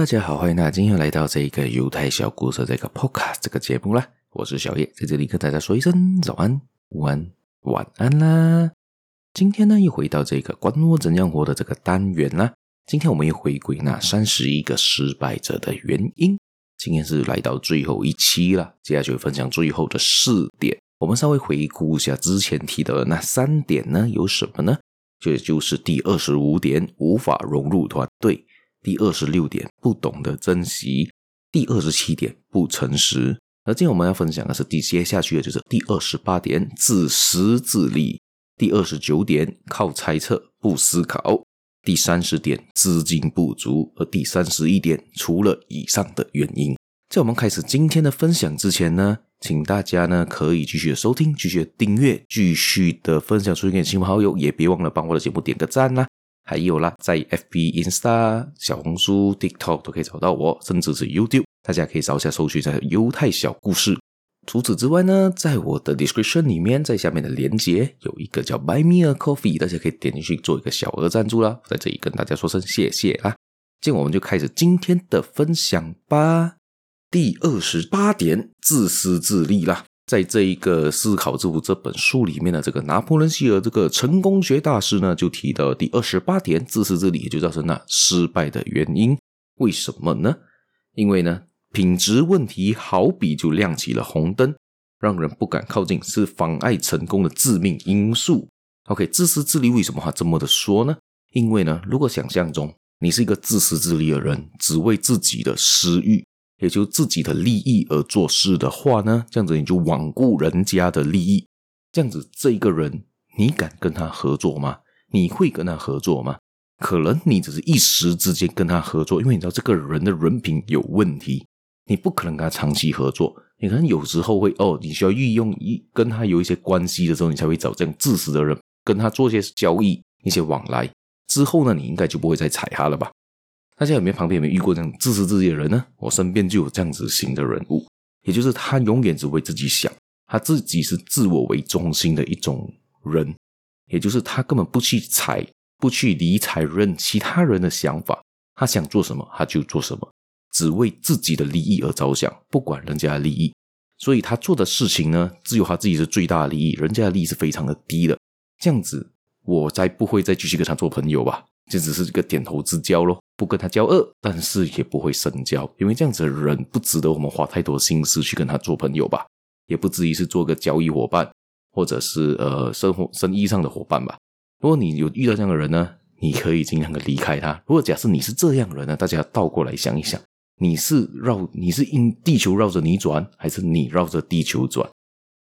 大家好，欢迎大家今天又来到这个犹太小故事这个 Podcast 这个节目啦。我是小叶，在这里跟大家说一声早安、午安、晚安啦。今天呢，又回到这个管我怎样活的这个单元啦。今天我们又回归那三十一个失败者的原因。今天是来到最后一期了，接下来就会分享最后的四点。我们稍微回顾一下之前提到的那三点呢，有什么呢？这就是第二十五点，无法融入团队；第二十六点，不懂得珍惜；第二十七点，不诚实。而今天我们要分享的是第接下去的就是第二十八点，自私自利；第二十九点，靠猜测不思考；第三十点，资金不足；而第三十一点，除了以上的原因。在我们开始今天的分享之前呢，请大家呢可以继续的收听，继续的订阅，继续的分享出去给亲朋好友，也别忘了帮我的节目点个赞啦！还有啦，在 FB、Insta、小红书、TikTok 都可以找到我，甚至是 YouTube，大家可以找一下搜寻一下犹太小故事。除此之外呢，在我的 description 里面，在下面的连接有一个叫 Buy Me a Coffee，大家可以点进去做一个小额赞助啦，在这里跟大家说声谢谢啦！接着我们就开始今天的分享吧。第二十八点，自私自利啦。在这一个《思考致富》这本书里面的这个拿破仑希尔这个成功学大师呢，就提到第二十八点，自私自利，也就造成了失败的原因。为什么呢？因为呢，品质问题好比就亮起了红灯，让人不敢靠近，是妨碍成功的致命因素。OK，自私自利为什么他这么的说呢？因为呢，如果想象中你是一个自私自利的人，只为自己的私欲。也就自己的利益而做事的话呢，这样子你就罔顾人家的利益，这样子这一个人，你敢跟他合作吗？你会跟他合作吗？可能你只是一时之间跟他合作，因为你知道这个人的人品有问题，你不可能跟他长期合作。你可能有时候会哦，你需要运用一跟他有一些关系的时候，你才会找这样自私的人跟他做一些交易、一些往来。之后呢，你应该就不会再踩他了吧？大家有没有旁边有没有遇过这样自私自利的人呢？我身边就有这样子型的人物，也就是他永远只为自己想，他自己是自我为中心的一种人，也就是他根本不去睬，不去理睬任其他人的想法，他想做什么他就做什么，只为自己的利益而着想，不管人家的利益，所以他做的事情呢，只有他自己是最大的利益，人家的利益是非常的低的。这样子，我才不会再继续跟他做朋友吧。这只是一个点头之交咯，不跟他交恶，但是也不会深交，因为这样子的人不值得我们花太多心思去跟他做朋友吧，也不至于是做个交易伙伴，或者是呃生活生意上的伙伴吧。如果你有遇到这样的人呢，你可以尽量的离开他。如果假设你是这样的人呢，大家倒过来想一想，你是绕你是因地球绕着你转，还是你绕着地球转？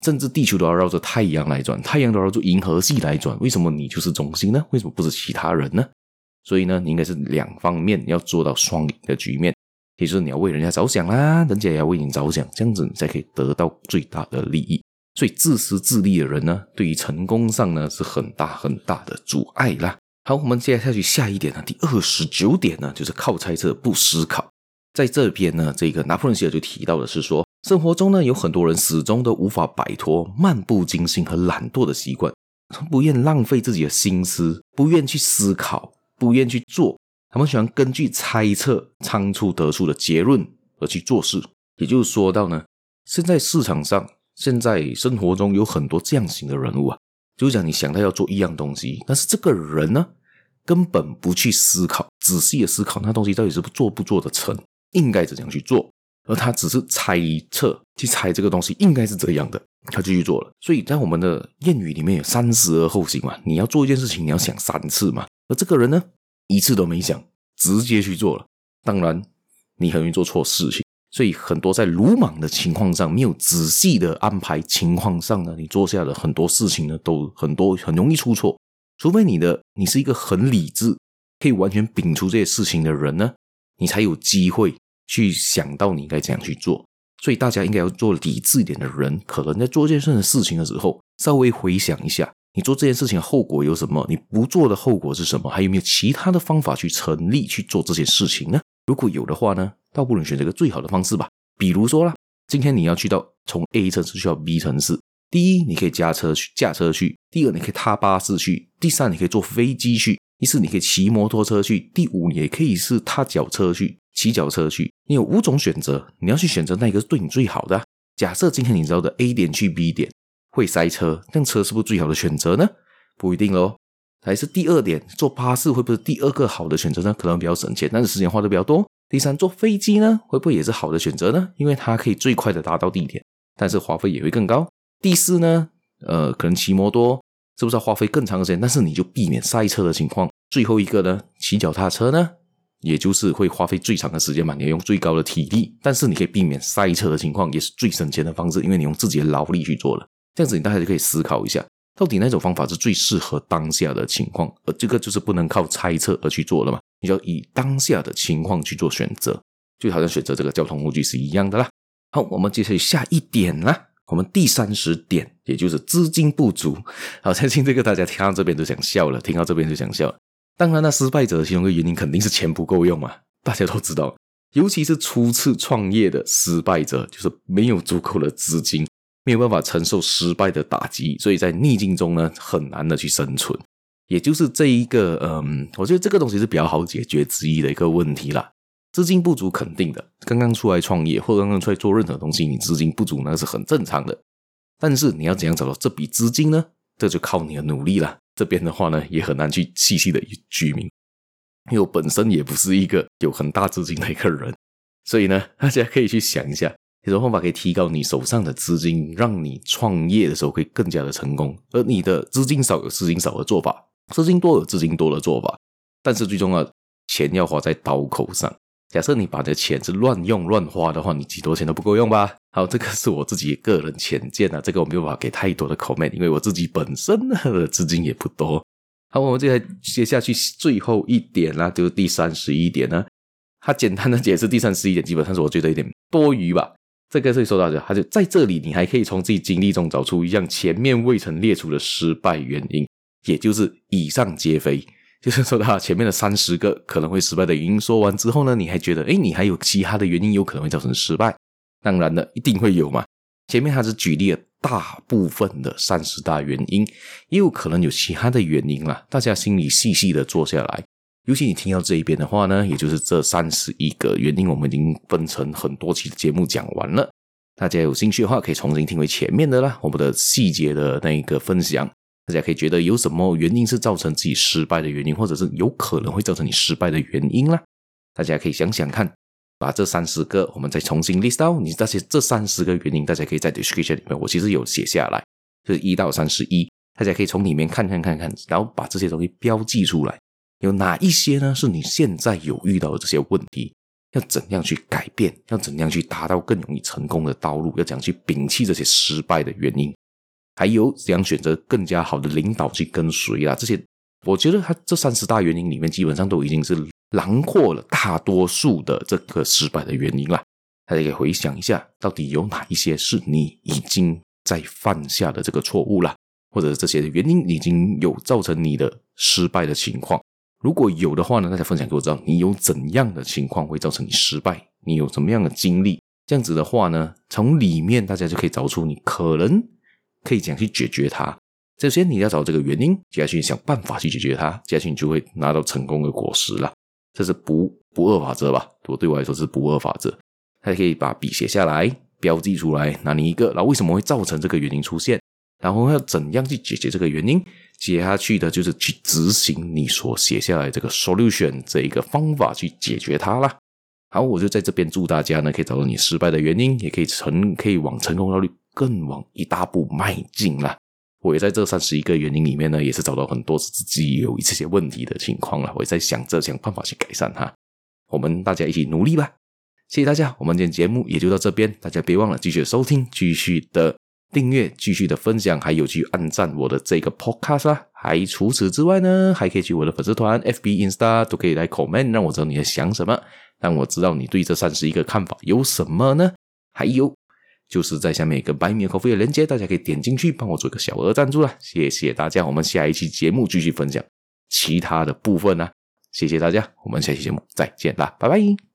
甚至地球都要绕着太阳来转，太阳都要绕着银河系来转，为什么你就是中心呢？为什么不是其他人呢？所以呢，你应该是两方面要做到双赢的局面，也就是你要为人家着想啦，人家也要为你着想，这样子你才可以得到最大的利益。所以自私自利的人呢，对于成功上呢是很大很大的阻碍啦。好，我们接下去下一点呢，第二十九点呢，就是靠猜测不思考。在这边呢，这个拿破仑希尔就提到的是说，生活中呢有很多人始终都无法摆脱漫不经心和懒惰的习惯，不愿浪费自己的心思，不愿去思考。不愿去做，他们喜欢根据猜测仓促得出的结论而去做事。也就是说到呢，现在市场上，现在生活中有很多这样型的人物啊，就是讲你想到要做一样东西，但是这个人呢，根本不去思考，仔细的思考那东西到底是不做不做得成，应该怎样去做，而他只是猜测去猜这个东西应该是这样的，他就去做了。所以在我们的谚语里面有三思而后行嘛，你要做一件事情，你要想三次嘛。而这个人呢，一次都没想，直接去做了。当然，你很容易做错事情，所以很多在鲁莽的情况上，没有仔细的安排情况上呢，你做下的很多事情呢，都很多很容易出错。除非你的你是一个很理智，可以完全摒除这些事情的人呢，你才有机会去想到你该怎样去做。所以大家应该要做理智一点的人，可能在做这件事情的时候，稍微回想一下。你做这件事情后果有什么？你不做的后果是什么？还有没有其他的方法去成立去做这件事情呢？如果有的话呢，倒不如选择一个最好的方式吧。比如说啦，今天你要去到从 A 城市去到 B 城市，第一，你可以驾车去驾车去；第二，你可以踏巴士去；第三，你可以坐飞机去；第四，你可以骑摩托车去；第五，你也可以是踏脚车去；骑脚车去，你有五种选择，你要去选择哪一个是对你最好的？假设今天你知道的 A 点去 B 点会塞车，那车是不是最好的选择呢？不一定喽。还是第二点，坐巴士会不会是第二个好的选择呢？可能比较省钱，但是时间花的比较多。第三，坐飞机呢，会不会也是好的选择呢？因为它可以最快的达到地点，但是花费也会更高。第四呢，呃，可能骑摩托是不是要花费更长的时间？但是你就避免塞车的情况。最后一个呢，骑脚踏车呢，也就是会花费最长的时间嘛，你用最高的体力，但是你可以避免塞车的情况，也是最省钱的方式，因为你用自己的劳力去做了。这样子，你大家就可以思考一下。到底哪种方法是最适合当下的情况？而这个就是不能靠猜测而去做了嘛？你要以当下的情况去做选择，就好像选择这个交通工具是一样的啦。好，我们接下来下一点啦，我们第三十点，也就是资金不足。好，相信这个大家听到这边都想笑了，听到这边就想笑。当然，那失败者的其中一个原因肯定是钱不够用嘛，大家都知道，尤其是初次创业的失败者，就是没有足够的资金。没有办法承受失败的打击，所以在逆境中呢，很难的去生存。也就是这一个，嗯，我觉得这个东西是比较好解决之一的一个问题啦。资金不足肯定的，刚刚出来创业或刚刚出来做任何东西，你资金不足那是很正常的。但是你要怎样找到这笔资金呢？这就靠你的努力了。这边的话呢，也很难去细细的居民，因为我本身也不是一个有很大资金的一个人，所以呢，大家可以去想一下。有什么方法可以提高你手上的资金，让你创业的时候会更加的成功？而你的资金少有资金少的做法，资金多有资金多的做法。但是最重要，钱要花在刀口上。假设你把你的钱是乱用乱花的话，你几多钱都不够用吧？好，这个是我自己个人浅见啊，这个我没有办法给太多的 comment，因为我自己本身的资金也不多。好，我们接下来接下去最后一点啦，就是第三十一点呢。他简单的解释第三十一点，基本上是我觉得有点多余吧。这个是说到的，他就在这里，你还可以从自己经历中找出一样前面未曾列出的失败原因，也就是以上皆非。就是说他前面的三十个可能会失败的原因说完之后呢，你还觉得，诶，你还有其他的原因有可能会造成失败？当然了，一定会有嘛。前面他是举例了大部分的三十大原因，也有可能有其他的原因啦。大家心里细细的坐下来。尤其你听到这一边的话呢，也就是这三十一个原因，我们已经分成很多期的节目讲完了。大家有兴趣的话，可以重新听回前面的啦，我们的细节的那一个分享。大家可以觉得有什么原因是造成自己失败的原因，或者是有可能会造成你失败的原因啦。大家可以想想看，把这三十个我们再重新 list out。你这些这三十个原因，大家可以在 description 里面，我其实有写下来，就是一到三十一，大家可以从里面看看看看，然后把这些东西标记出来。有哪一些呢？是你现在有遇到的这些问题，要怎样去改变？要怎样去达到更容易成功的道路？要怎样去摒弃这些失败的原因？还有怎样选择更加好的领导去跟随啊？这些我觉得，它这三十大原因里面，基本上都已经是囊括了大多数的这个失败的原因了。大家可以回想一下，到底有哪一些是你已经在犯下的这个错误了，或者这些原因已经有造成你的失败的情况？如果有的话呢，大家分享给我知道，你有怎样的情况会造成你失败？你有什么样的经历？这样子的话呢，从里面大家就可以找出你可能可以怎样去解决它。首先你要找这个原因，接下去想办法去解决它，接下去你就会拿到成功的果实了。这是不不二法则吧？我对我来说是不二法则。还可以把笔写下来，标记出来，拿你一个，然后为什么会造成这个原因出现？然后要怎样去解决这个原因？接下去的就是去执行你所写下来这个 solution 这一个方法去解决它啦。好，我就在这边祝大家呢，可以找到你失败的原因，也可以成，可以往成功道路更往一大步迈进啦。我也在这三十一个原因里面呢，也是找到很多自己有这些问题的情况了。我也在想着想办法去改善它。我们大家一起努力吧！谢谢大家，我们今天节目也就到这边，大家别忘了继续收听，继续的。订阅，继续的分享，还有去按赞我的这个 podcast 啦。还除此之外呢，还可以去我的粉丝团、FB、Insta 都可以来 comment，让我知道你在想什么，让我知道你对这三十一个看法有什么呢？还有就是在下面一个 Buy Me a Coffee 的链接，大家可以点进去帮我做一个小额赞助啦。谢谢大家，我们下一期节目继续分享其他的部分啦。谢谢大家，我们下期节目再见啦，拜拜。